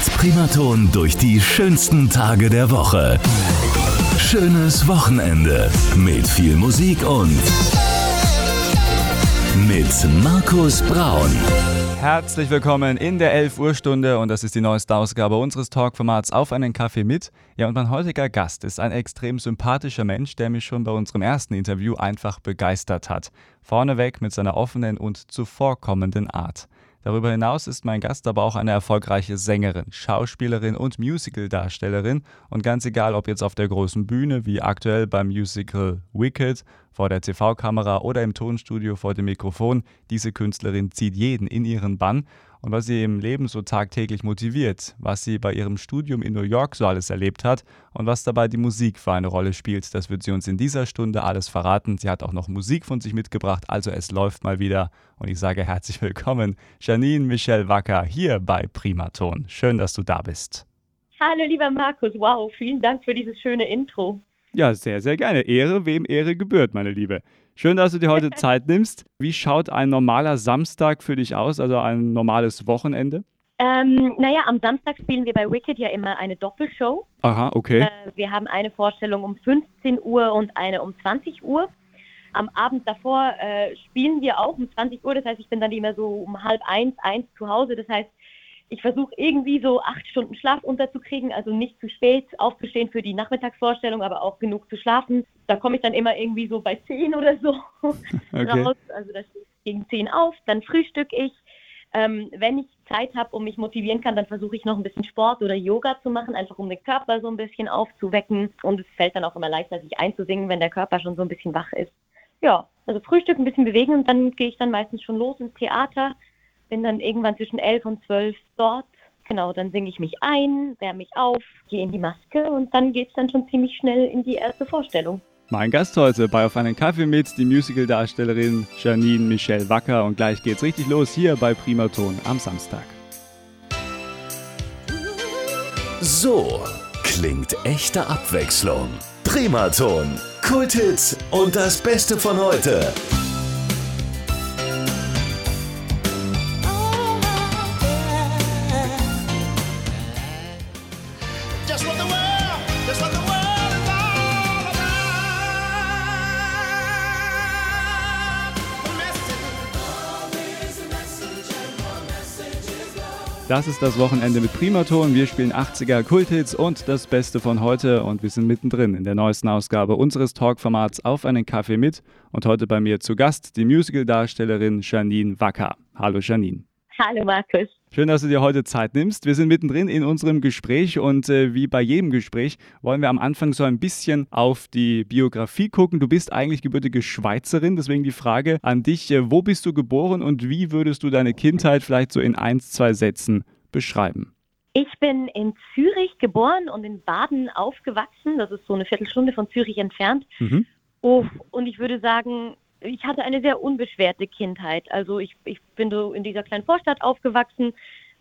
Mit Primaton durch die schönsten Tage der Woche. Schönes Wochenende mit viel Musik und mit Markus Braun. Herzlich willkommen in der 11 Uhr Stunde und das ist die neueste Ausgabe unseres Talkformats Auf einen Kaffee mit. Ja, und mein heutiger Gast ist ein extrem sympathischer Mensch, der mich schon bei unserem ersten Interview einfach begeistert hat. Vorneweg mit seiner offenen und zuvorkommenden Art. Darüber hinaus ist mein Gast aber auch eine erfolgreiche Sängerin, Schauspielerin und Musicaldarstellerin. Und ganz egal, ob jetzt auf der großen Bühne, wie aktuell beim Musical Wicked, vor der TV-Kamera oder im Tonstudio vor dem Mikrofon, diese Künstlerin zieht jeden in ihren Bann und was sie im Leben so tagtäglich motiviert, was sie bei ihrem Studium in New York so alles erlebt hat und was dabei die Musik für eine Rolle spielt, das wird sie uns in dieser Stunde alles verraten. Sie hat auch noch Musik von sich mitgebracht, also es läuft mal wieder und ich sage herzlich willkommen, Janine Michelle Wacker hier bei Primaton. Schön, dass du da bist. Hallo lieber Markus, wow, vielen Dank für dieses schöne Intro. Ja, sehr, sehr gerne. Ehre, wem Ehre gebührt, meine Liebe. Schön, dass du dir heute Zeit nimmst. Wie schaut ein normaler Samstag für dich aus, also ein normales Wochenende? Ähm, naja, am Samstag spielen wir bei Wicked ja immer eine Doppelshow. Aha, okay. Äh, wir haben eine Vorstellung um 15 Uhr und eine um 20 Uhr. Am Abend davor äh, spielen wir auch um 20 Uhr, das heißt, ich bin dann immer so um halb eins, eins zu Hause. Das heißt, ich versuche irgendwie so acht Stunden Schlaf unterzukriegen, also nicht zu spät aufzustehen für die Nachmittagsvorstellung, aber auch genug zu schlafen. Da komme ich dann immer irgendwie so bei zehn oder so okay. raus. Also das stehe gegen zehn auf, dann frühstücke ich. Ähm, wenn ich Zeit habe und mich motivieren kann, dann versuche ich noch ein bisschen Sport oder Yoga zu machen, einfach um den Körper so ein bisschen aufzuwecken. Und es fällt dann auch immer leichter, sich einzusingen, wenn der Körper schon so ein bisschen wach ist. Ja, also Frühstück ein bisschen bewegen und dann gehe ich dann meistens schon los ins Theater bin dann irgendwann zwischen elf und zwölf dort. Genau, dann singe ich mich ein, wärme mich auf, gehe in die Maske und dann geht es dann schon ziemlich schnell in die erste Vorstellung. Mein Gast heute bei Auf einen Kaffee mit, die Musical-Darstellerin Janine Michelle Wacker. Und gleich geht's richtig los hier bei Primaton am Samstag. So klingt echte Abwechslung. Primaton, Kulthits und das Beste von heute. Das ist das Wochenende mit Primaton. Wir spielen 80er Kulthits und das Beste von heute und wir sind mittendrin in der neuesten Ausgabe unseres Talkformats Auf einen Kaffee mit und heute bei mir zu Gast die Musical-Darstellerin Janine Wacker. Hallo Janine. Hallo Markus. Schön, dass du dir heute Zeit nimmst. Wir sind mittendrin in unserem Gespräch und äh, wie bei jedem Gespräch wollen wir am Anfang so ein bisschen auf die Biografie gucken. Du bist eigentlich gebürtige Schweizerin, deswegen die Frage an dich, äh, wo bist du geboren und wie würdest du deine Kindheit vielleicht so in ein, zwei Sätzen beschreiben? Ich bin in Zürich geboren und in Baden aufgewachsen. Das ist so eine Viertelstunde von Zürich entfernt. Mhm. Oh, und ich würde sagen, ich hatte eine sehr unbeschwerte Kindheit. Also ich, ich bin so in dieser kleinen Vorstadt aufgewachsen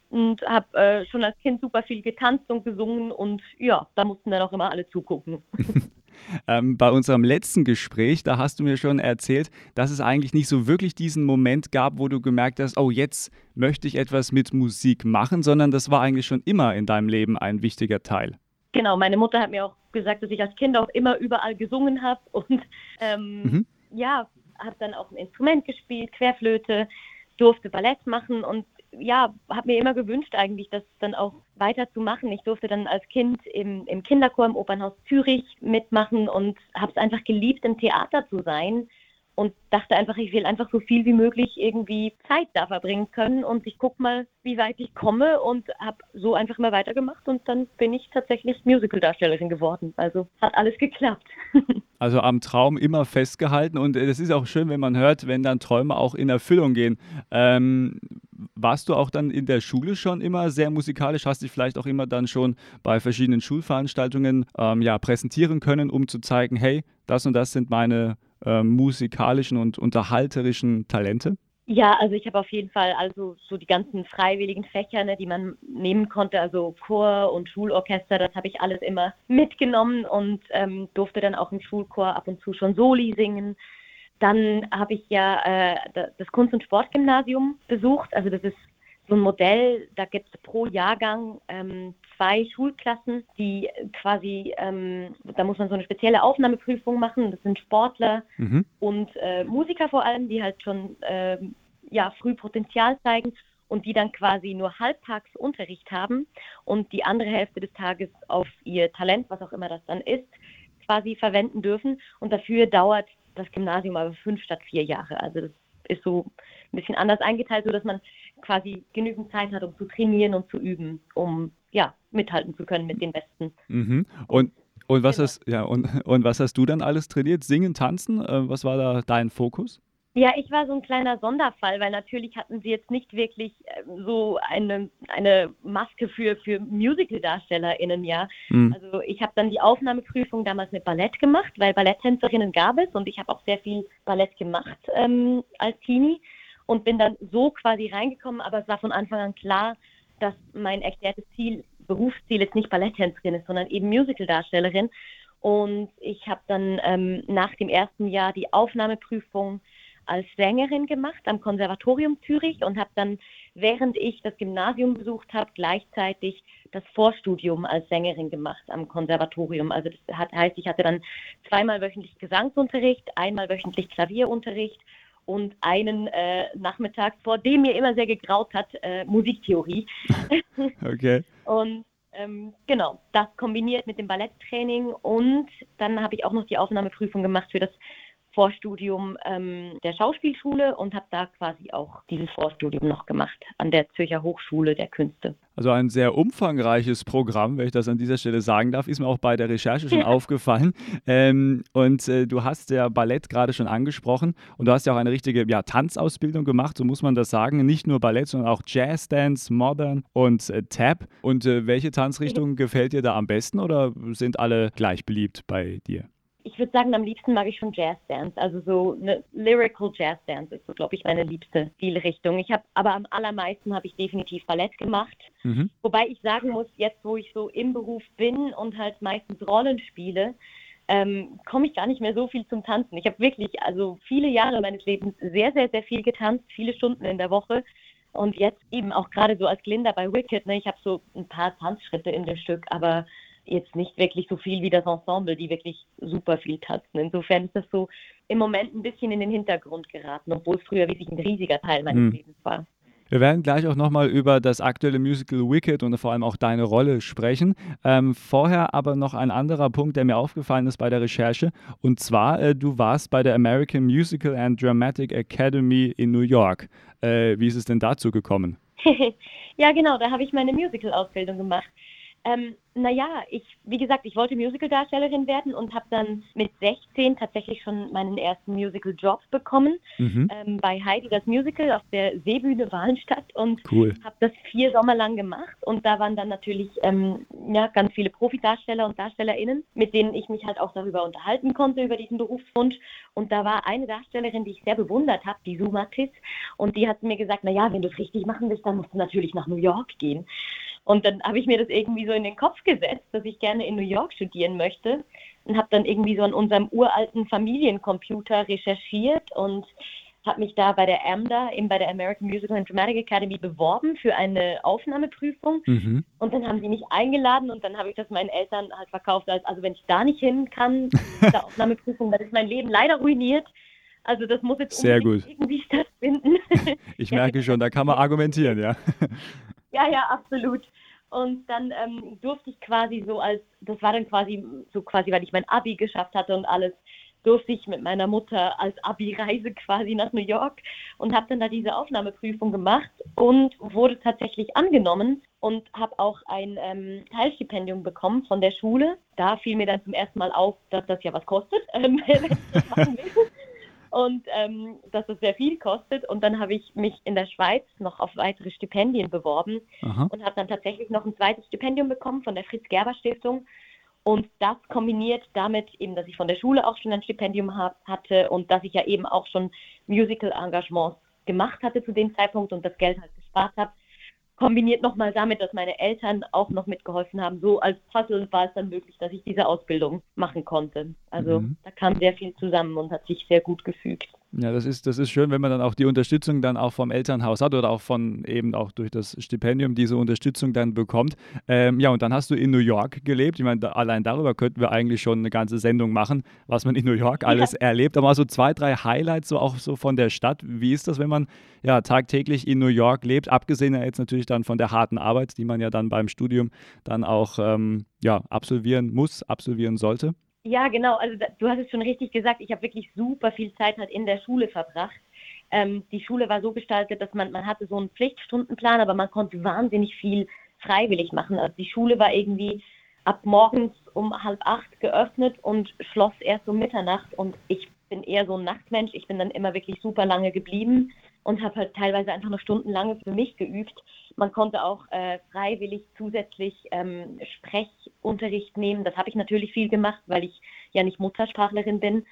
und habe äh, schon als Kind super viel getanzt und gesungen und ja, da mussten dann auch immer alle zugucken. ähm, bei unserem letzten Gespräch, da hast du mir schon erzählt, dass es eigentlich nicht so wirklich diesen Moment gab, wo du gemerkt hast, oh, jetzt möchte ich etwas mit Musik machen, sondern das war eigentlich schon immer in deinem Leben ein wichtiger Teil. Genau, meine Mutter hat mir auch gesagt, dass ich als Kind auch immer überall gesungen habe und ähm, mhm. ja, habe dann auch ein Instrument gespielt, Querflöte, durfte Ballett machen und ja, habe mir immer gewünscht eigentlich, das dann auch weiterzumachen. Ich durfte dann als Kind im, im Kinderchor im Opernhaus Zürich mitmachen und habe es einfach geliebt, im Theater zu sein und dachte einfach, ich will einfach so viel wie möglich irgendwie Zeit da verbringen können und ich gucke mal, wie weit ich komme und habe so einfach immer weitergemacht und dann bin ich tatsächlich Musicaldarstellerin geworden. Also hat alles geklappt. Also am Traum immer festgehalten und es ist auch schön, wenn man hört, wenn dann Träume auch in Erfüllung gehen. Ähm, warst du auch dann in der Schule schon immer sehr musikalisch? Hast dich vielleicht auch immer dann schon bei verschiedenen Schulveranstaltungen ähm, ja, präsentieren können, um zu zeigen, hey, das und das sind meine äh, musikalischen und unterhalterischen Talente? Ja, also ich habe auf jeden Fall also so die ganzen freiwilligen Fächer, ne, die man nehmen konnte, also Chor und Schulorchester, das habe ich alles immer mitgenommen und ähm, durfte dann auch im Schulchor ab und zu schon Soli singen. Dann habe ich ja äh, das Kunst- und Sportgymnasium besucht, also das ist so ein Modell, da gibt es pro Jahrgang ähm, zwei Schulklassen, die quasi, ähm, da muss man so eine spezielle Aufnahmeprüfung machen. Das sind Sportler mhm. und äh, Musiker vor allem, die halt schon äh, ja, früh Potenzial zeigen und die dann quasi nur halbtags Unterricht haben und die andere Hälfte des Tages auf ihr Talent, was auch immer das dann ist, quasi verwenden dürfen. Und dafür dauert das Gymnasium aber fünf statt vier Jahre. Also das ist so ein bisschen anders eingeteilt, sodass man quasi genügend Zeit hat, um zu trainieren und zu üben, um ja, mithalten zu können mit den Besten. Mhm. Und und was, genau. hast, ja, und, und was hast du dann alles trainiert? Singen, tanzen? Äh, was war da dein Fokus? Ja, ich war so ein kleiner Sonderfall, weil natürlich hatten sie jetzt nicht wirklich äh, so eine, eine Maske für, für Musical-DarstellerInnen, ja. Mhm. Also ich habe dann die Aufnahmeprüfung damals mit Ballett gemacht, weil Balletttänzerinnen gab es und ich habe auch sehr viel Ballett gemacht ähm, als Teenie und bin dann so quasi reingekommen, aber es war von Anfang an klar, dass mein erklärtes Ziel, Berufsziel jetzt nicht Balletttänzerin ist, sondern eben Musical-Darstellerin. Und ich habe dann ähm, nach dem ersten Jahr die Aufnahmeprüfung als Sängerin gemacht am Konservatorium Zürich und habe dann, während ich das Gymnasium besucht habe, gleichzeitig das Vorstudium als Sängerin gemacht am Konservatorium. Also das hat, heißt, ich hatte dann zweimal wöchentlich Gesangsunterricht, einmal wöchentlich Klavierunterricht und einen äh, Nachmittag, vor dem mir immer sehr gegraut hat, äh, Musiktheorie. okay. und ähm, genau, das kombiniert mit dem Balletttraining und dann habe ich auch noch die Aufnahmeprüfung gemacht für das Vorstudium ähm, der Schauspielschule und habe da quasi auch dieses Vorstudium noch gemacht an der Zürcher Hochschule der Künste. Also ein sehr umfangreiches Programm, wenn ich das an dieser Stelle sagen darf, ist mir auch bei der Recherche schon aufgefallen. Ähm, und äh, du hast ja Ballett gerade schon angesprochen und du hast ja auch eine richtige ja, Tanzausbildung gemacht, so muss man das sagen. Nicht nur Ballett, sondern auch Jazz Dance, Modern und äh, Tap. Und äh, welche Tanzrichtung gefällt dir da am besten oder sind alle gleich beliebt bei dir? Ich würde sagen, am liebsten mag ich schon Jazz Dance. Also so eine Lyrical Jazz Dance ist so, glaube ich, meine liebste Stilrichtung. Ich habe aber am allermeisten habe ich definitiv Ballett gemacht. Mhm. Wobei ich sagen muss, jetzt wo ich so im Beruf bin und halt meistens Rollen spiele, ähm, komme ich gar nicht mehr so viel zum Tanzen. Ich habe wirklich also viele Jahre meines Lebens sehr, sehr, sehr viel getanzt, viele Stunden in der Woche. Und jetzt eben auch gerade so als Glinda bei Wicked, ne, ich habe so ein paar Tanzschritte in dem Stück, aber jetzt nicht wirklich so viel wie das Ensemble, die wirklich super viel tanzen. Insofern ist das so im Moment ein bisschen in den Hintergrund geraten, obwohl es früher wirklich ein riesiger Teil meines hm. Lebens war. Wir werden gleich auch nochmal über das aktuelle Musical Wicked und vor allem auch deine Rolle sprechen. Ähm, vorher aber noch ein anderer Punkt, der mir aufgefallen ist bei der Recherche. Und zwar, äh, du warst bei der American Musical and Dramatic Academy in New York. Äh, wie ist es denn dazu gekommen? ja, genau, da habe ich meine Musical-Ausbildung gemacht. Ähm, naja, ich, wie gesagt, ich wollte Musical-Darstellerin werden und habe dann mit 16 tatsächlich schon meinen ersten Musical-Job bekommen mhm. ähm, bei Heidi das Musical auf der Seebühne Walenstadt und cool. habe das vier Sommer lang gemacht und da waren dann natürlich ähm, ja, ganz viele Profidarsteller und DarstellerInnen, mit denen ich mich halt auch darüber unterhalten konnte, über diesen Berufswunsch und da war eine Darstellerin, die ich sehr bewundert habe, die Sumatis und die hat mir gesagt, naja, wenn du es richtig machen willst, dann musst du natürlich nach New York gehen und dann habe ich mir das irgendwie so in den Kopf gesetzt, dass ich gerne in New York studieren möchte und habe dann irgendwie so an unserem uralten Familiencomputer recherchiert und habe mich da bei der AMDA, eben bei der American Musical and Dramatic Academy, beworben für eine Aufnahmeprüfung. Mhm. Und dann haben sie mich eingeladen und dann habe ich das meinen Eltern halt verkauft. Als, also wenn ich da nicht hin kann, der Aufnahmeprüfung, dann ist mein Leben leider ruiniert. Also das muss jetzt Sehr gut. irgendwie stattfinden. ich merke schon, da kann man argumentieren, ja. Ja, ja, absolut. Und dann ähm, durfte ich quasi so als, das war dann quasi so quasi, weil ich mein Abi geschafft hatte und alles, durfte ich mit meiner Mutter als Abi-Reise quasi nach New York und habe dann da diese Aufnahmeprüfung gemacht und wurde tatsächlich angenommen und habe auch ein ähm, Teilstipendium bekommen von der Schule. Da fiel mir dann zum ersten Mal auf, dass das ja was kostet, ähm, wenn ich das machen will und ähm, dass es sehr viel kostet. Und dann habe ich mich in der Schweiz noch auf weitere Stipendien beworben Aha. und habe dann tatsächlich noch ein zweites Stipendium bekommen von der Fritz-Gerber-Stiftung. Und das kombiniert damit eben, dass ich von der Schule auch schon ein Stipendium hab, hatte und dass ich ja eben auch schon Musical-Engagements gemacht hatte zu dem Zeitpunkt und das Geld halt gespart habe, kombiniert nochmal damit, dass meine Eltern auch noch mitgeholfen haben. So als Puzzle war es dann möglich, dass ich diese Ausbildung machen konnte. Also mhm. da kam sehr viel zusammen und hat sich sehr gut gefügt. Ja, das ist, das ist schön, wenn man dann auch die Unterstützung dann auch vom Elternhaus hat oder auch von eben auch durch das Stipendium diese Unterstützung dann bekommt. Ähm, ja, und dann hast du in New York gelebt. Ich meine, da, allein darüber könnten wir eigentlich schon eine ganze Sendung machen, was man in New York alles ja. erlebt. Aber mal so zwei, drei Highlights so auch so von der Stadt. Wie ist das, wenn man ja tagtäglich in New York lebt? Abgesehen jetzt natürlich dann von der harten Arbeit, die man ja dann beim Studium dann auch ähm, ja, absolvieren muss, absolvieren sollte. Ja, genau. Also du hast es schon richtig gesagt. Ich habe wirklich super viel Zeit halt in der Schule verbracht. Ähm, die Schule war so gestaltet, dass man, man hatte so einen Pflichtstundenplan, aber man konnte wahnsinnig viel freiwillig machen. Also die Schule war irgendwie ab morgens um halb acht geöffnet und schloss erst um Mitternacht. Und ich bin eher so ein Nachtmensch. Ich bin dann immer wirklich super lange geblieben und habe halt teilweise einfach noch stundenlange für mich geübt. Man konnte auch äh, freiwillig zusätzlich ähm, Sprechunterricht nehmen. Das habe ich natürlich viel gemacht, weil ich ja nicht Muttersprachlerin bin.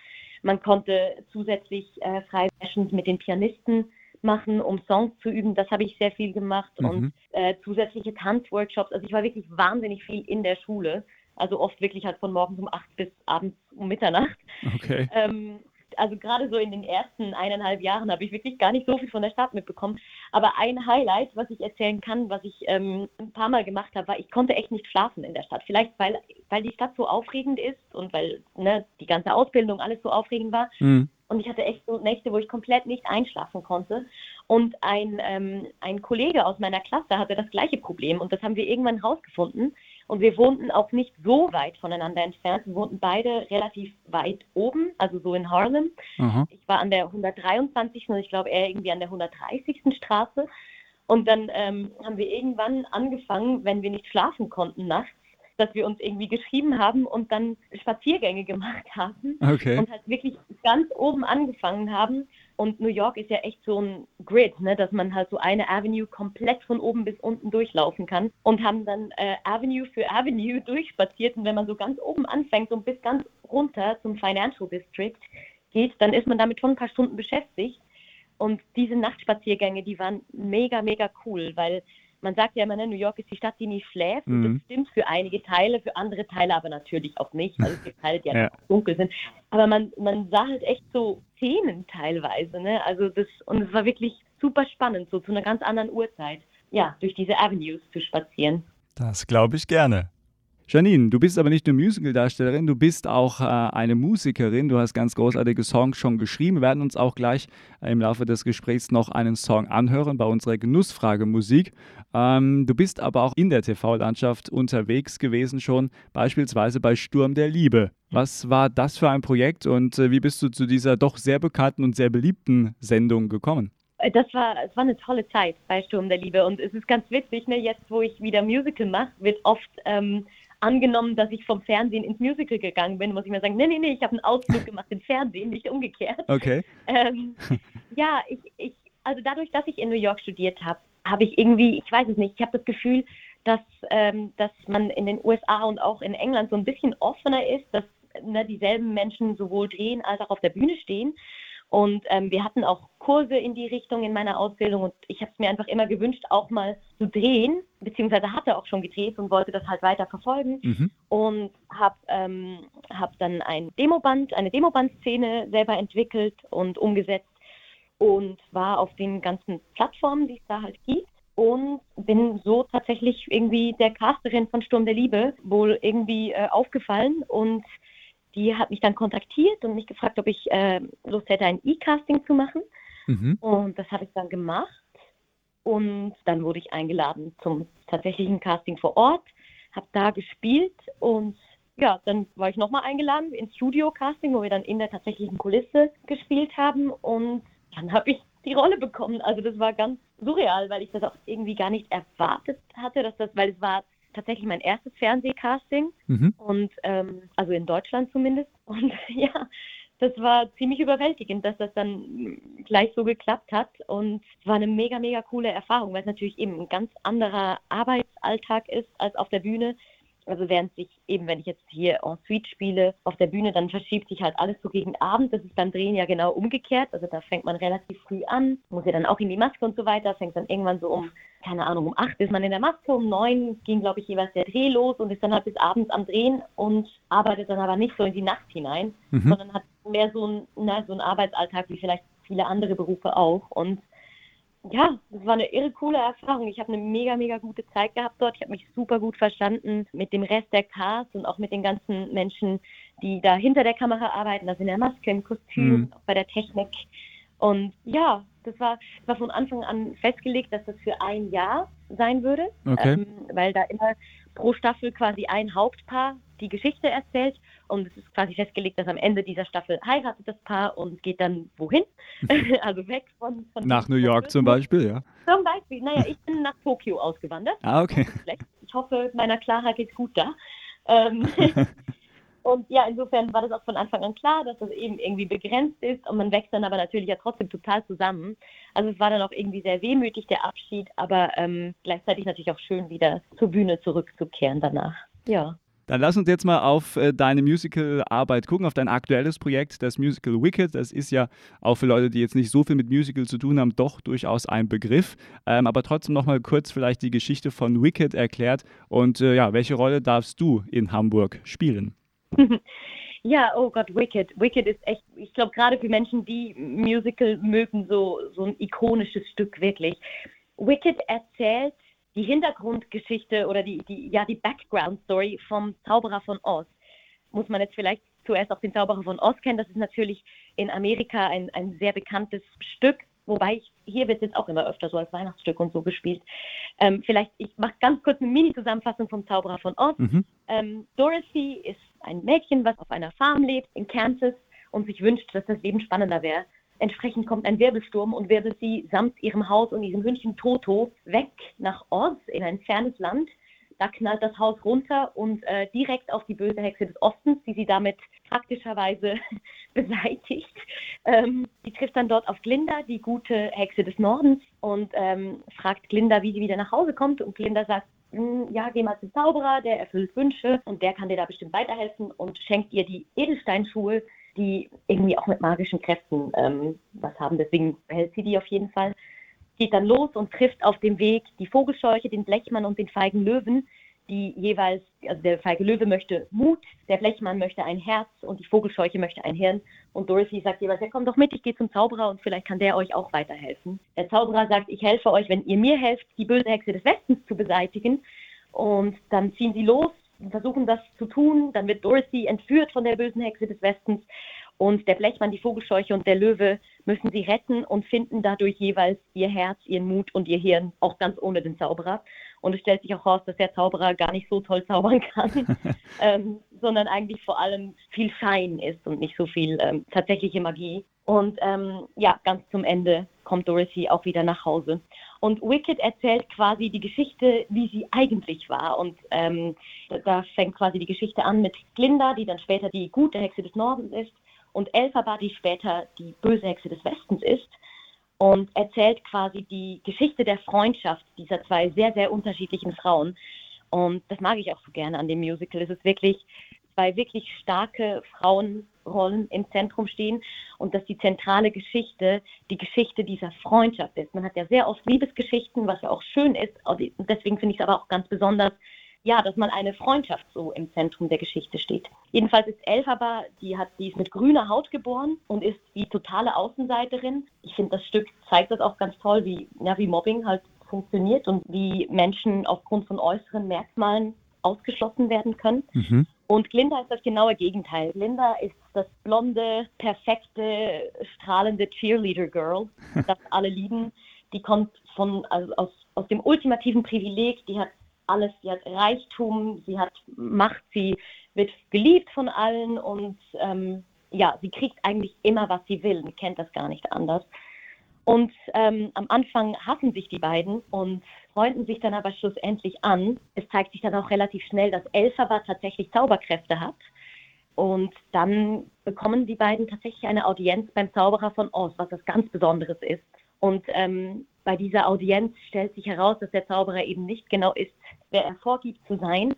Man konnte zusätzlich äh, frei mit den Pianisten machen, um Songs zu üben. Das habe ich sehr viel gemacht mhm. und äh, zusätzliche Tanzworkshops. Also ich war wirklich wahnsinnig viel in der Schule. Also oft wirklich halt von morgens um acht bis abends um Mitternacht. Okay. Ähm, also gerade so in den ersten eineinhalb Jahren habe ich wirklich gar nicht so viel von der Stadt mitbekommen. Aber ein Highlight, was ich erzählen kann, was ich ähm, ein paar Mal gemacht habe, war, ich konnte echt nicht schlafen in der Stadt. Vielleicht, weil, weil die Stadt so aufregend ist und weil ne, die ganze Ausbildung alles so aufregend war. Mhm. Und ich hatte echt so Nächte, wo ich komplett nicht einschlafen konnte. Und ein, ähm, ein Kollege aus meiner Klasse hatte das gleiche Problem. Und das haben wir irgendwann rausgefunden. Und wir wohnten auch nicht so weit voneinander entfernt. Wir wohnten beide relativ weit oben, also so in Harlem. Aha. Ich war an der 123. und ich glaube, er irgendwie an der 130. Straße. Und dann ähm, haben wir irgendwann angefangen, wenn wir nicht schlafen konnten nachts, dass wir uns irgendwie geschrieben haben und dann Spaziergänge gemacht haben okay. und halt wirklich ganz oben angefangen haben und New York ist ja echt so ein Grid, ne, dass man halt so eine Avenue komplett von oben bis unten durchlaufen kann. Und haben dann äh, Avenue für Avenue durchspaziert. Und wenn man so ganz oben anfängt und bis ganz runter zum Financial District geht, dann ist man damit schon ein paar Stunden beschäftigt. Und diese Nachtspaziergänge, die waren mega, mega cool, weil man sagt ja immer, ne, New York ist die Stadt, die nie schläft. Mhm. Und das stimmt für einige Teile, für andere Teile aber natürlich auch nicht. Also es gibt Teile, die ja. dunkel sind. Aber man, man sah halt echt so Szenen teilweise. Ne? Also das, und es war wirklich super spannend, so zu einer ganz anderen Uhrzeit, ja, durch diese Avenues zu spazieren. Das glaube ich gerne. Janine, du bist aber nicht nur Musical-Darstellerin, du bist auch äh, eine Musikerin. Du hast ganz großartige Songs schon geschrieben. Wir werden uns auch gleich äh, im Laufe des Gesprächs noch einen Song anhören bei unserer Genussfrage Musik. Ähm, du bist aber auch in der TV-Landschaft unterwegs gewesen schon, beispielsweise bei Sturm der Liebe. Was war das für ein Projekt und äh, wie bist du zu dieser doch sehr bekannten und sehr beliebten Sendung gekommen? Das war, es war eine tolle Zeit bei Sturm der Liebe und es ist ganz witzig, ne? jetzt wo ich wieder Musical mache, wird oft ähm, angenommen, dass ich vom Fernsehen ins Musical gegangen bin, muss ich mir sagen, nee, nee, nee, ich habe einen Ausflug gemacht ins Fernsehen, nicht umgekehrt. Okay. Ähm, ja, ich, ich, also dadurch, dass ich in New York studiert habe, habe ich irgendwie, ich weiß es nicht, ich habe das Gefühl, dass, ähm, dass man in den USA und auch in England so ein bisschen offener ist, dass ne, dieselben Menschen sowohl drehen als auch auf der Bühne stehen. Und ähm, wir hatten auch Kurse in die Richtung in meiner Ausbildung und ich habe es mir einfach immer gewünscht, auch mal zu drehen, beziehungsweise hatte auch schon gedreht und wollte das halt weiter verfolgen mhm. und habe ähm, hab dann ein Demoband, eine Demoband-Szene selber entwickelt und umgesetzt und war auf den ganzen Plattformen, die es da halt gibt und bin so tatsächlich irgendwie der Casterin von Sturm der Liebe wohl irgendwie äh, aufgefallen und die hat mich dann kontaktiert und mich gefragt, ob ich äh, Lust hätte, ein E-Casting zu machen. Mhm. Und das habe ich dann gemacht. Und dann wurde ich eingeladen zum tatsächlichen Casting vor Ort, habe da gespielt und ja, dann war ich nochmal eingeladen ins Studio-Casting, wo wir dann in der tatsächlichen Kulisse gespielt haben und dann habe ich die Rolle bekommen. Also das war ganz surreal, weil ich das auch irgendwie gar nicht erwartet hatte, dass das, weil es war tatsächlich mein erstes Fernsehcasting mhm. und ähm, also in Deutschland zumindest. Und ja, das war ziemlich überwältigend, dass das dann gleich so geklappt hat. Und es war eine mega, mega coole Erfahrung, weil es natürlich eben ein ganz anderer Arbeitsalltag ist als auf der Bühne. Also während sich eben, wenn ich jetzt hier en suite spiele, auf der Bühne, dann verschiebt sich halt alles so gegen Abend. Das ist beim Drehen ja genau umgekehrt. Also da fängt man relativ früh an, muss ja dann auch in die Maske und so weiter, fängt dann irgendwann so um, keine Ahnung, um acht ist man in der Maske, um neun ging, glaube ich, jeweils der Dreh los und ist dann halt bis abends am Drehen und arbeitet dann aber nicht so in die Nacht hinein, mhm. sondern hat mehr so ein, na, so einen Arbeitsalltag wie vielleicht viele andere Berufe auch. Und ja, das war eine irre coole Erfahrung. Ich habe eine mega, mega gute Zeit gehabt dort. Ich habe mich super gut verstanden mit dem Rest der Cast und auch mit den ganzen Menschen, die da hinter der Kamera arbeiten, also in der Maske, im Kostüm, mhm. auch bei der Technik. Und ja, das war, das war von Anfang an festgelegt, dass das für ein Jahr sein würde, okay. ähm, weil da immer pro Staffel quasi ein Hauptpaar die Geschichte erzählt und es ist quasi festgelegt, dass am Ende dieser Staffel heiratet das Paar und geht dann wohin? also weg von, von nach New York zum Beispiel, ja. Zum Beispiel, naja, ich bin nach Tokio ausgewandert. Ah, okay. Ich hoffe, meiner Clara geht gut da. Ähm, Und ja, insofern war das auch von Anfang an klar, dass das eben irgendwie begrenzt ist und man wächst dann aber natürlich ja trotzdem total zusammen. Also es war dann auch irgendwie sehr wehmütig der Abschied, aber ähm, gleichzeitig natürlich auch schön wieder zur Bühne zurückzukehren danach. Ja. Dann lass uns jetzt mal auf äh, deine Musical-Arbeit gucken, auf dein aktuelles Projekt, das Musical Wicked. Das ist ja auch für Leute, die jetzt nicht so viel mit Musical zu tun haben, doch durchaus ein Begriff. Ähm, aber trotzdem nochmal kurz vielleicht die Geschichte von Wicked erklärt und äh, ja, welche Rolle darfst du in Hamburg spielen? ja, oh Gott, Wicked. Wicked ist echt, ich glaube, gerade für Menschen, die Musical mögen, so, so ein ikonisches Stück wirklich. Wicked erzählt die Hintergrundgeschichte oder die, die, ja, die Background-Story vom Zauberer von Oz. Muss man jetzt vielleicht zuerst auch den Zauberer von Oz kennen. Das ist natürlich in Amerika ein, ein sehr bekanntes Stück wobei ich, hier wird es jetzt auch immer öfter so als Weihnachtsstück und so gespielt. Ähm, vielleicht, ich mache ganz kurz eine Mini-Zusammenfassung vom Zauberer von Oz. Mhm. Ähm, Dorothy ist ein Mädchen, was auf einer Farm lebt in Kansas und sich wünscht, dass das Leben spannender wäre. Entsprechend kommt ein Wirbelsturm und wirbelt sie samt ihrem Haus und diesem Hündchen Toto weg nach Oz in ein fernes Land da knallt das Haus runter und äh, direkt auf die böse Hexe des Ostens, die sie damit praktischerweise beseitigt. Ähm, die trifft dann dort auf Glinda, die gute Hexe des Nordens, und ähm, fragt Glinda, wie sie wieder nach Hause kommt. Und Glinda sagt, hm, ja, geh mal zum Zauberer, der erfüllt Wünsche und der kann dir da bestimmt weiterhelfen und schenkt ihr die Edelsteinschuhe, die irgendwie auch mit magischen Kräften ähm, was haben. Deswegen behält sie die auf jeden Fall geht dann los und trifft auf dem Weg die Vogelscheuche, den Blechmann und den feigen Löwen, die jeweils, also der feige Löwe möchte Mut, der Blechmann möchte ein Herz und die Vogelscheuche möchte ein Hirn. Und Dorothy sagt jeweils, ja komm doch mit, ich gehe zum Zauberer und vielleicht kann der euch auch weiterhelfen. Der Zauberer sagt, ich helfe euch, wenn ihr mir helft, die böse Hexe des Westens zu beseitigen. Und dann ziehen sie los versuchen das zu tun. Dann wird Dorothy entführt von der bösen Hexe des Westens und der Blechmann, die Vogelscheuche und der Löwe müssen sie retten und finden dadurch jeweils ihr Herz, ihren Mut und ihr Hirn, auch ganz ohne den Zauberer. Und es stellt sich auch raus, dass der Zauberer gar nicht so toll zaubern kann, ähm, sondern eigentlich vor allem viel Schein ist und nicht so viel ähm, tatsächliche Magie. Und ähm, ja, ganz zum Ende kommt Dorothy auch wieder nach Hause. Und Wicked erzählt quasi die Geschichte, wie sie eigentlich war. Und ähm, da fängt quasi die Geschichte an mit Glinda, die dann später die gute Hexe des Nordens ist und Elphaba, die später die böse Hexe des Westens ist und erzählt quasi die Geschichte der Freundschaft dieser zwei sehr, sehr unterschiedlichen Frauen. Und das mag ich auch so gerne an dem Musical. Es ist wirklich zwei wirklich starke Frauenrollen im Zentrum stehen und dass die zentrale Geschichte die Geschichte dieser Freundschaft ist. Man hat ja sehr oft Liebesgeschichten, was ja auch schön ist. Und deswegen finde ich es aber auch ganz besonders ja, dass mal eine Freundschaft so im Zentrum der Geschichte steht. Jedenfalls ist Elphaba, die hat, die ist mit grüner Haut geboren und ist die totale Außenseiterin. Ich finde, das Stück zeigt das auch ganz toll, wie, ja, wie Mobbing halt funktioniert und wie Menschen aufgrund von äußeren Merkmalen ausgeschlossen werden können. Mhm. Und Glinda ist das genaue Gegenteil. Glinda ist das blonde, perfekte, strahlende Cheerleader-Girl, das alle lieben. Die kommt von, also aus, aus dem ultimativen Privileg, die hat alles, sie hat Reichtum, sie hat Macht, sie wird geliebt von allen und ähm, ja, sie kriegt eigentlich immer, was sie will. Sie kennt das gar nicht anders. Und ähm, am Anfang hassen sich die beiden und freunden sich dann aber schlussendlich an. Es zeigt sich dann auch relativ schnell, dass Elphaba tatsächlich Zauberkräfte hat. Und dann bekommen die beiden tatsächlich eine Audienz beim Zauberer von Oz, was das ganz Besonderes ist. Und ähm, bei dieser Audienz stellt sich heraus, dass der Zauberer eben nicht genau ist, wer er vorgibt zu sein.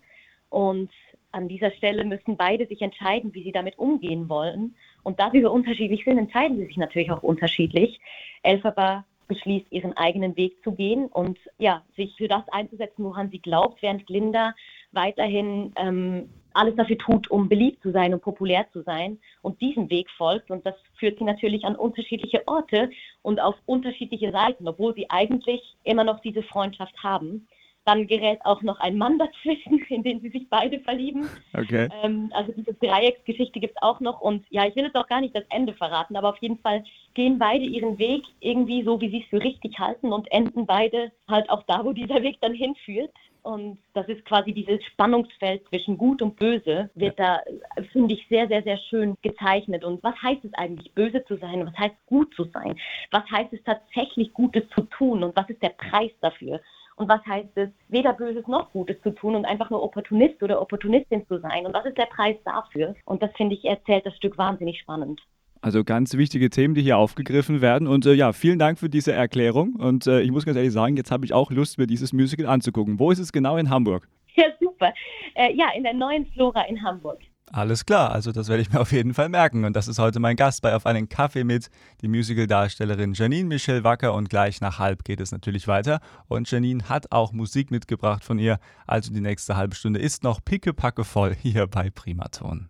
Und an dieser Stelle müssen beide sich entscheiden, wie sie damit umgehen wollen. Und da sie so unterschiedlich sind, entscheiden sie sich natürlich auch unterschiedlich. Elphaba beschließt, ihren eigenen Weg zu gehen und ja, sich für das einzusetzen, woran sie glaubt, während Glinda weiterhin ähm, alles dafür tut, um beliebt zu sein und populär zu sein und diesen Weg folgt. Und das führt sie natürlich an unterschiedliche Orte und auf unterschiedliche Seiten, obwohl sie eigentlich immer noch diese Freundschaft haben. Dann gerät auch noch ein Mann dazwischen, in den sie sich beide verlieben. Okay. Ähm, also diese Dreiecksgeschichte gibt es auch noch. Und ja, ich will jetzt auch gar nicht das Ende verraten, aber auf jeden Fall gehen beide ihren Weg irgendwie so, wie sie es für richtig halten und enden beide halt auch da, wo dieser Weg dann hinführt. Und das ist quasi dieses Spannungsfeld zwischen Gut und Böse, wird ja. da, finde ich, sehr, sehr, sehr schön gezeichnet. Und was heißt es eigentlich, böse zu sein? Was heißt gut zu sein? Was heißt es tatsächlich Gutes zu tun? Und was ist der Preis dafür? Und was heißt es, weder Böses noch Gutes zu tun und einfach nur Opportunist oder Opportunistin zu sein? Und was ist der Preis dafür? Und das finde ich, erzählt das Stück wahnsinnig spannend. Also ganz wichtige Themen, die hier aufgegriffen werden. Und äh, ja, vielen Dank für diese Erklärung. Und äh, ich muss ganz ehrlich sagen, jetzt habe ich auch Lust, mir dieses Musical anzugucken. Wo ist es genau in Hamburg? Ja, super. Äh, ja, in der neuen Flora in Hamburg. Alles klar, also das werde ich mir auf jeden Fall merken. Und das ist heute mein Gast bei Auf einen Kaffee mit, die Musical-Darstellerin Janine Michelle Wacker. Und gleich nach halb geht es natürlich weiter. Und Janine hat auch Musik mitgebracht von ihr. Also die nächste halbe Stunde ist noch pickepacke voll hier bei Primaton.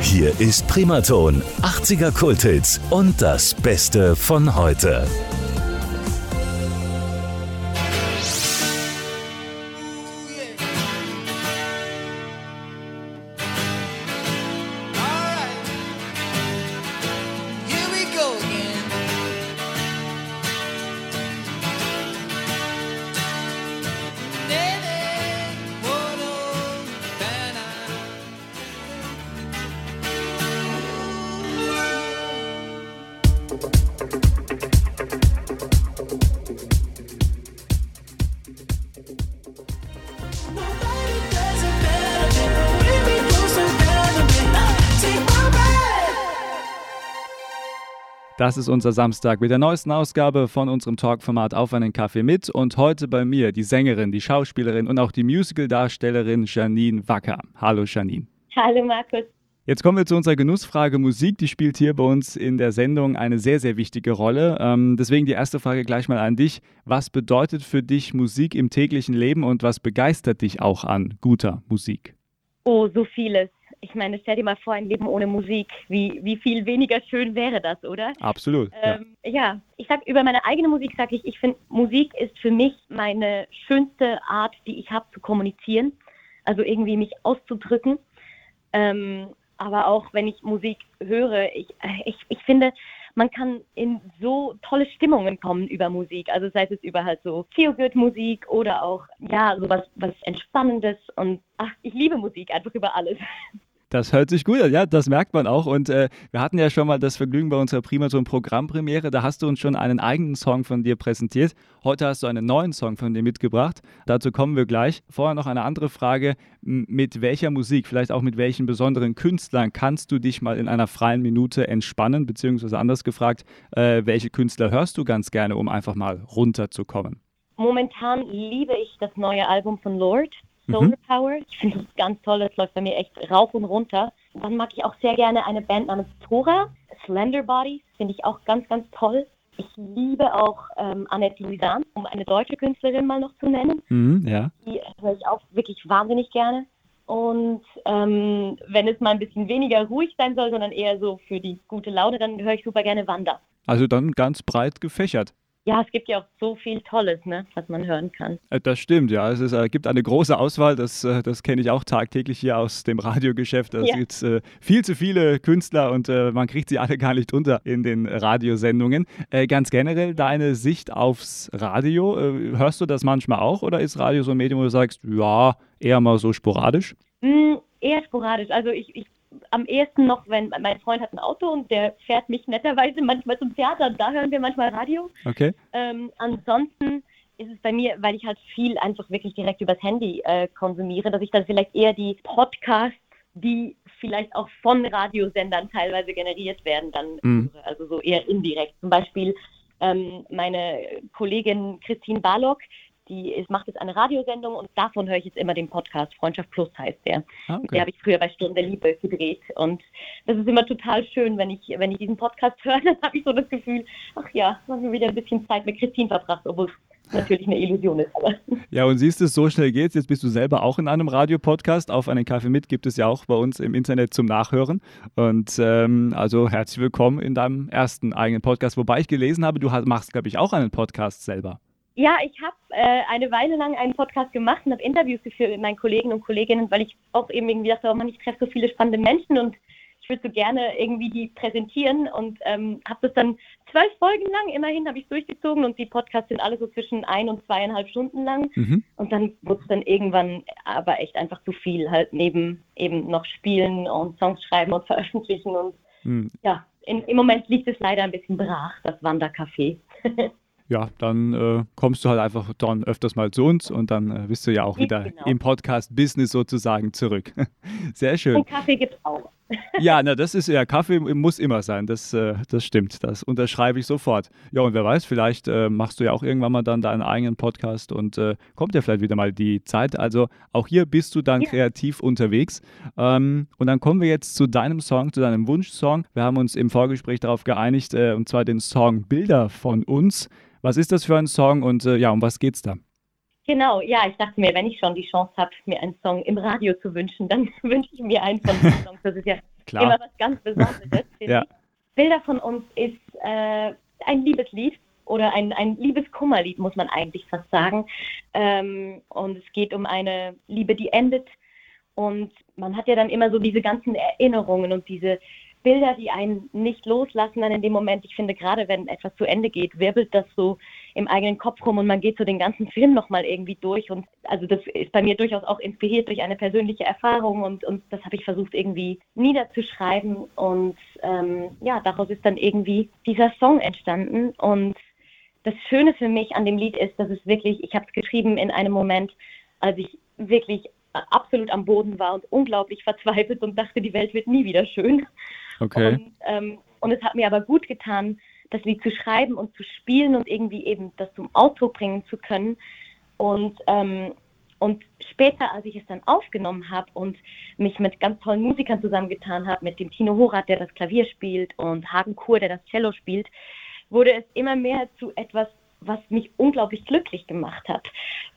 Hier ist Primaton, 80er Kulthits und das Beste von heute. Das ist unser Samstag mit der neuesten Ausgabe von unserem Talkformat Auf einen Kaffee mit. Und heute bei mir die Sängerin, die Schauspielerin und auch die Musical-Darstellerin Janine Wacker. Hallo Janine. Hallo Markus. Jetzt kommen wir zu unserer Genussfrage Musik. Die spielt hier bei uns in der Sendung eine sehr, sehr wichtige Rolle. Ähm, deswegen die erste Frage gleich mal an dich. Was bedeutet für dich Musik im täglichen Leben und was begeistert dich auch an guter Musik? Oh, so vieles ich meine, stell dir mal vor, ein Leben ohne Musik. Wie, wie viel weniger schön wäre das, oder? Absolut. Ähm, ja. ja. ich sag über meine eigene Musik sage ich, ich finde, Musik ist für mich meine schönste Art, die ich habe zu kommunizieren. Also irgendwie mich auszudrücken. Ähm, aber auch wenn ich Musik höre, ich, ich, ich finde, man kann in so tolle Stimmungen kommen über Musik. Also sei es über halt so Feel-Good-Musik oder auch, ja, sowas was Entspannendes. Und ach, ich liebe Musik einfach über alles. Das hört sich gut an, ja, das merkt man auch. Und äh, wir hatten ja schon mal das Vergnügen bei unserer Primaton Programmpremiere. Da hast du uns schon einen eigenen Song von dir präsentiert. Heute hast du einen neuen Song von dir mitgebracht. Dazu kommen wir gleich. Vorher noch eine andere Frage. Mit welcher Musik, vielleicht auch mit welchen besonderen Künstlern kannst du dich mal in einer freien Minute entspannen? Beziehungsweise anders gefragt, äh, welche Künstler hörst du ganz gerne, um einfach mal runterzukommen? Momentan liebe ich das neue Album von Lord. Solar mhm. Power. Ich finde das ganz toll, das läuft bei mir echt rauf und runter. Dann mag ich auch sehr gerne eine Band namens Tora, Slender Bodies, finde ich auch ganz, ganz toll. Ich liebe auch ähm, Annette Luisan, um eine deutsche Künstlerin mal noch zu nennen. Mhm, ja. Die höre ich auch wirklich wahnsinnig gerne. Und ähm, wenn es mal ein bisschen weniger ruhig sein soll, sondern eher so für die gute Laune, dann höre ich super gerne Wanda. Also dann ganz breit gefächert ja, es gibt ja auch so viel Tolles, ne, was man hören kann. Äh, das stimmt, ja. Es ist, äh, gibt eine große Auswahl, das, äh, das kenne ich auch tagtäglich hier aus dem Radiogeschäft. Es ja. gibt äh, viel zu viele Künstler und äh, man kriegt sie alle gar nicht unter in den Radiosendungen. Äh, ganz generell deine Sicht aufs Radio, hörst du das manchmal auch oder ist Radio so ein Medium, wo du sagst, ja, eher mal so sporadisch? Mm, eher sporadisch. Also ich, ich am ehesten noch, wenn mein Freund hat ein Auto und der fährt mich netterweise manchmal zum Theater, da hören wir manchmal Radio. Okay. Ähm, ansonsten ist es bei mir, weil ich halt viel einfach wirklich direkt übers Handy äh, konsumiere, dass ich dann vielleicht eher die Podcasts, die vielleicht auch von Radiosendern teilweise generiert werden, dann mhm. also so eher indirekt. Zum Beispiel ähm, meine Kollegin Christine Barlock, die macht jetzt eine Radiosendung und davon höre ich jetzt immer den Podcast. Freundschaft Plus heißt der. Ah, okay. Der habe ich früher bei Stunde Liebe gedreht. Und das ist immer total schön, wenn ich, wenn ich diesen Podcast höre, dann habe ich so das Gefühl, ach ja, haben wir wieder ein bisschen Zeit mit Christine verbracht, obwohl es natürlich eine Illusion ist. Aber. Ja, und siehst du, so schnell geht's. Jetzt bist du selber auch in einem Radiopodcast. Auf einen Kaffee mit gibt es ja auch bei uns im Internet zum Nachhören. Und ähm, also herzlich willkommen in deinem ersten eigenen Podcast. Wobei ich gelesen habe, du machst, glaube ich, auch einen Podcast selber. Ja, ich habe äh, eine Weile lang einen Podcast gemacht und habe Interviews geführt mit meinen Kollegen und Kolleginnen, weil ich auch eben irgendwie dachte, oh Mann, ich treffe so viele spannende Menschen und ich würde so gerne irgendwie die präsentieren und ähm, habe das dann zwölf Folgen lang, immerhin habe ich durchgezogen und die Podcasts sind alle so zwischen ein und zweieinhalb Stunden lang mhm. und dann wurde es dann irgendwann aber echt einfach zu viel, halt neben eben noch Spielen und Songs schreiben und veröffentlichen und mhm. ja, in, im Moment liegt es leider ein bisschen brach, das Wandercafé. ja, dann äh, kommst du halt einfach dann öfters mal zu uns und dann äh, bist du ja auch wieder genau. im Podcast-Business sozusagen zurück. Sehr schön. Und Kaffee gibt es auch. ja, na, das ist ja, Kaffee muss immer sein, das, äh, das stimmt, das unterschreibe ich sofort. Ja, und wer weiß, vielleicht äh, machst du ja auch irgendwann mal dann deinen eigenen Podcast und äh, kommt ja vielleicht wieder mal die Zeit. Also auch hier bist du dann ja. kreativ unterwegs. Ähm, und dann kommen wir jetzt zu deinem Song, zu deinem Wunschsong. Wir haben uns im Vorgespräch darauf geeinigt, äh, und zwar den Song Bilder von uns. Was ist das für ein Song und äh, ja, um was geht's da? Genau, ja, ich dachte mir, wenn ich schon die Chance habe, mir einen Song im Radio zu wünschen, dann wünsche ich mir einen von den Songs. Das ist ja Klar. immer was ganz Besonderes. ja. Bilder von uns ist äh, ein Liebeslied oder ein, ein Liebeskummerlied, muss man eigentlich fast sagen. Ähm, und es geht um eine Liebe, die endet. Und man hat ja dann immer so diese ganzen Erinnerungen und diese Bilder, die einen nicht loslassen dann in dem Moment. Ich finde, gerade wenn etwas zu Ende geht, wirbelt das so im eigenen Kopf rum und man geht so den ganzen Film nochmal irgendwie durch. Und also das ist bei mir durchaus auch inspiriert durch eine persönliche Erfahrung und, und das habe ich versucht irgendwie niederzuschreiben. Und ähm, ja, daraus ist dann irgendwie dieser Song entstanden. Und das Schöne für mich an dem Lied ist, dass es wirklich, ich habe es geschrieben in einem Moment, als ich wirklich absolut am Boden war und unglaublich verzweifelt und dachte, die Welt wird nie wieder schön. Okay. Und, ähm, und es hat mir aber gut getan, das Lied zu schreiben und zu spielen und irgendwie eben das zum Ausdruck bringen zu können. Und, ähm, und später, als ich es dann aufgenommen habe und mich mit ganz tollen Musikern zusammengetan habe, mit dem Tino Horath, der das Klavier spielt, und Hagen Kur, der das Cello spielt, wurde es immer mehr zu etwas, was mich unglaublich glücklich gemacht hat.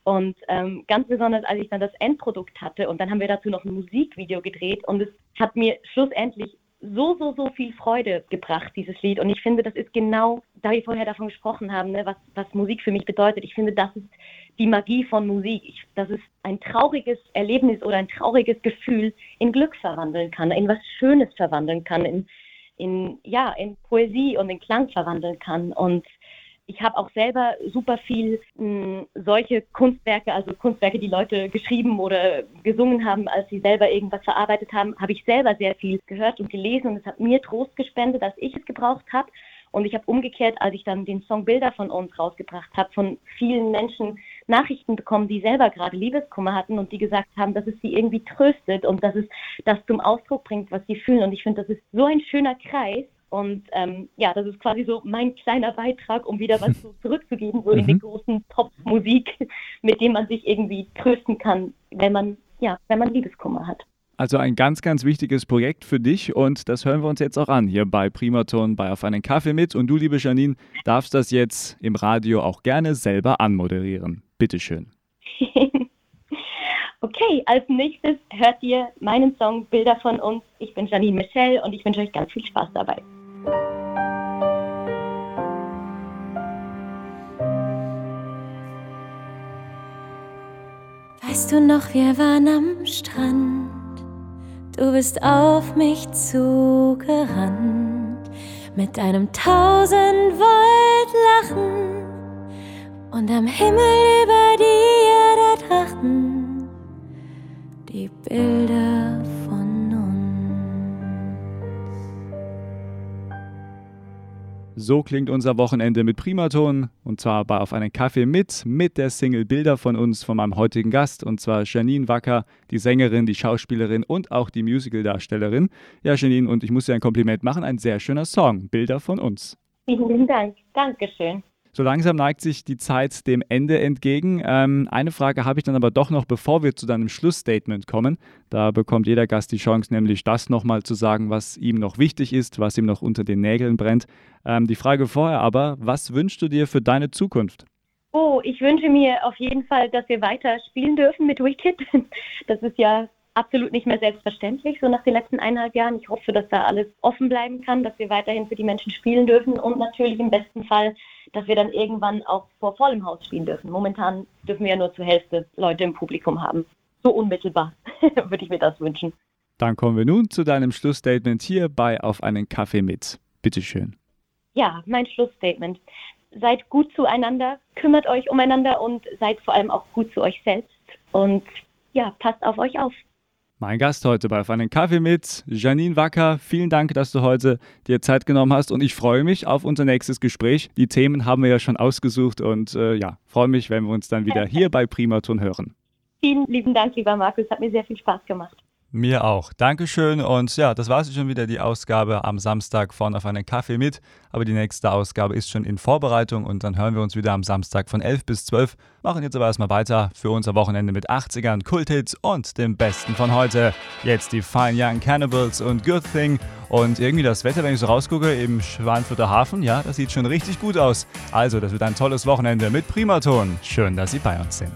Und ähm, ganz besonders, als ich dann das Endprodukt hatte und dann haben wir dazu noch ein Musikvideo gedreht und es hat mir schlussendlich so, so, so viel Freude gebracht, dieses Lied. Und ich finde, das ist genau, da wir vorher davon gesprochen haben, ne, was, was Musik für mich bedeutet. Ich finde, das ist die Magie von Musik. Ich, dass es ein trauriges Erlebnis oder ein trauriges Gefühl in Glück verwandeln kann, in was Schönes verwandeln kann, in, in, ja, in Poesie und in Klang verwandeln kann. Und ich habe auch selber super viel mh, hm, solche Kunstwerke, also Kunstwerke, die Leute geschrieben oder gesungen haben, als sie selber irgendwas verarbeitet haben, habe ich selber sehr viel gehört und gelesen und es hat mir Trost gespendet, dass ich es gebraucht habe. Und ich habe umgekehrt, als ich dann den Song Bilder von uns rausgebracht habe, von vielen Menschen Nachrichten bekommen, die selber gerade Liebeskummer hatten und die gesagt haben, dass es sie irgendwie tröstet und dass es das zum Ausdruck bringt, was sie fühlen. Und ich finde, das ist so ein schöner Kreis, und ähm, ja, das ist quasi so mein kleiner Beitrag, um wieder was so zurückzugeben, so mhm. in den großen Top-Musik, mit dem man sich irgendwie trösten kann, wenn man, ja, wenn man Liebeskummer hat. Also ein ganz, ganz wichtiges Projekt für dich und das hören wir uns jetzt auch an hier bei Primaton bei Auf einen Kaffee mit. Und du, liebe Janine, darfst das jetzt im Radio auch gerne selber anmoderieren. Bitteschön. okay, als nächstes hört ihr meinen Song Bilder von uns. Ich bin Janine Michel und ich wünsche euch ganz viel Spaß dabei. Weißt du noch, wir waren am Strand, du bist auf mich zugerannt, mit deinem tausend Volt Lachen und am Himmel über dir der Drachen, die Bilder So klingt unser Wochenende mit Primaton und zwar bei Auf einen Kaffee mit, mit der Single Bilder von uns, von meinem heutigen Gast und zwar Janine Wacker, die Sängerin, die Schauspielerin und auch die Musicaldarstellerin. Ja, Janine, und ich muss dir ein Kompliment machen, ein sehr schöner Song, Bilder von uns. Vielen Dank, Dankeschön. So langsam neigt sich die Zeit dem Ende entgegen. Ähm, eine Frage habe ich dann aber doch noch, bevor wir zu deinem Schlussstatement kommen. Da bekommt jeder Gast die Chance, nämlich das nochmal zu sagen, was ihm noch wichtig ist, was ihm noch unter den Nägeln brennt. Ähm, die Frage vorher aber, was wünschst du dir für deine Zukunft? Oh, ich wünsche mir auf jeden Fall, dass wir weiter spielen dürfen mit Wicked. Das ist ja absolut nicht mehr selbstverständlich, so nach den letzten eineinhalb Jahren. Ich hoffe, dass da alles offen bleiben kann, dass wir weiterhin für die Menschen spielen dürfen und natürlich im besten Fall, dass wir dann irgendwann auch vor vollem Haus spielen dürfen. Momentan dürfen wir ja nur zur Hälfte Leute im Publikum haben. So unmittelbar würde ich mir das wünschen. Dann kommen wir nun zu deinem Schlussstatement hier bei Auf einen Kaffee mit. Bitteschön. Ja, mein Schlussstatement. Seid gut zueinander, kümmert euch umeinander und seid vor allem auch gut zu euch selbst. Und ja, passt auf euch auf. Mein Gast heute bei Auf einen Kaffee mit, Janine Wacker. Vielen Dank, dass du heute dir Zeit genommen hast und ich freue mich auf unser nächstes Gespräch. Die Themen haben wir ja schon ausgesucht und äh, ja, freue mich, wenn wir uns dann wieder hier bei Primaton hören. Vielen lieben Dank, lieber Markus. Hat mir sehr viel Spaß gemacht. Mir auch. Dankeschön. Und ja, das war schon wieder die Ausgabe am Samstag von Auf einen Kaffee mit. Aber die nächste Ausgabe ist schon in Vorbereitung und dann hören wir uns wieder am Samstag von 11 bis 12. Machen jetzt aber erstmal weiter für unser Wochenende mit 80ern, Kulthits und dem Besten von heute. Jetzt die Fine Young Cannibals und Good Thing. Und irgendwie das Wetter, wenn ich so rausgucke, im Schwanfurter Hafen, ja, das sieht schon richtig gut aus. Also, das wird ein tolles Wochenende mit Primaton. Schön, dass Sie bei uns sind.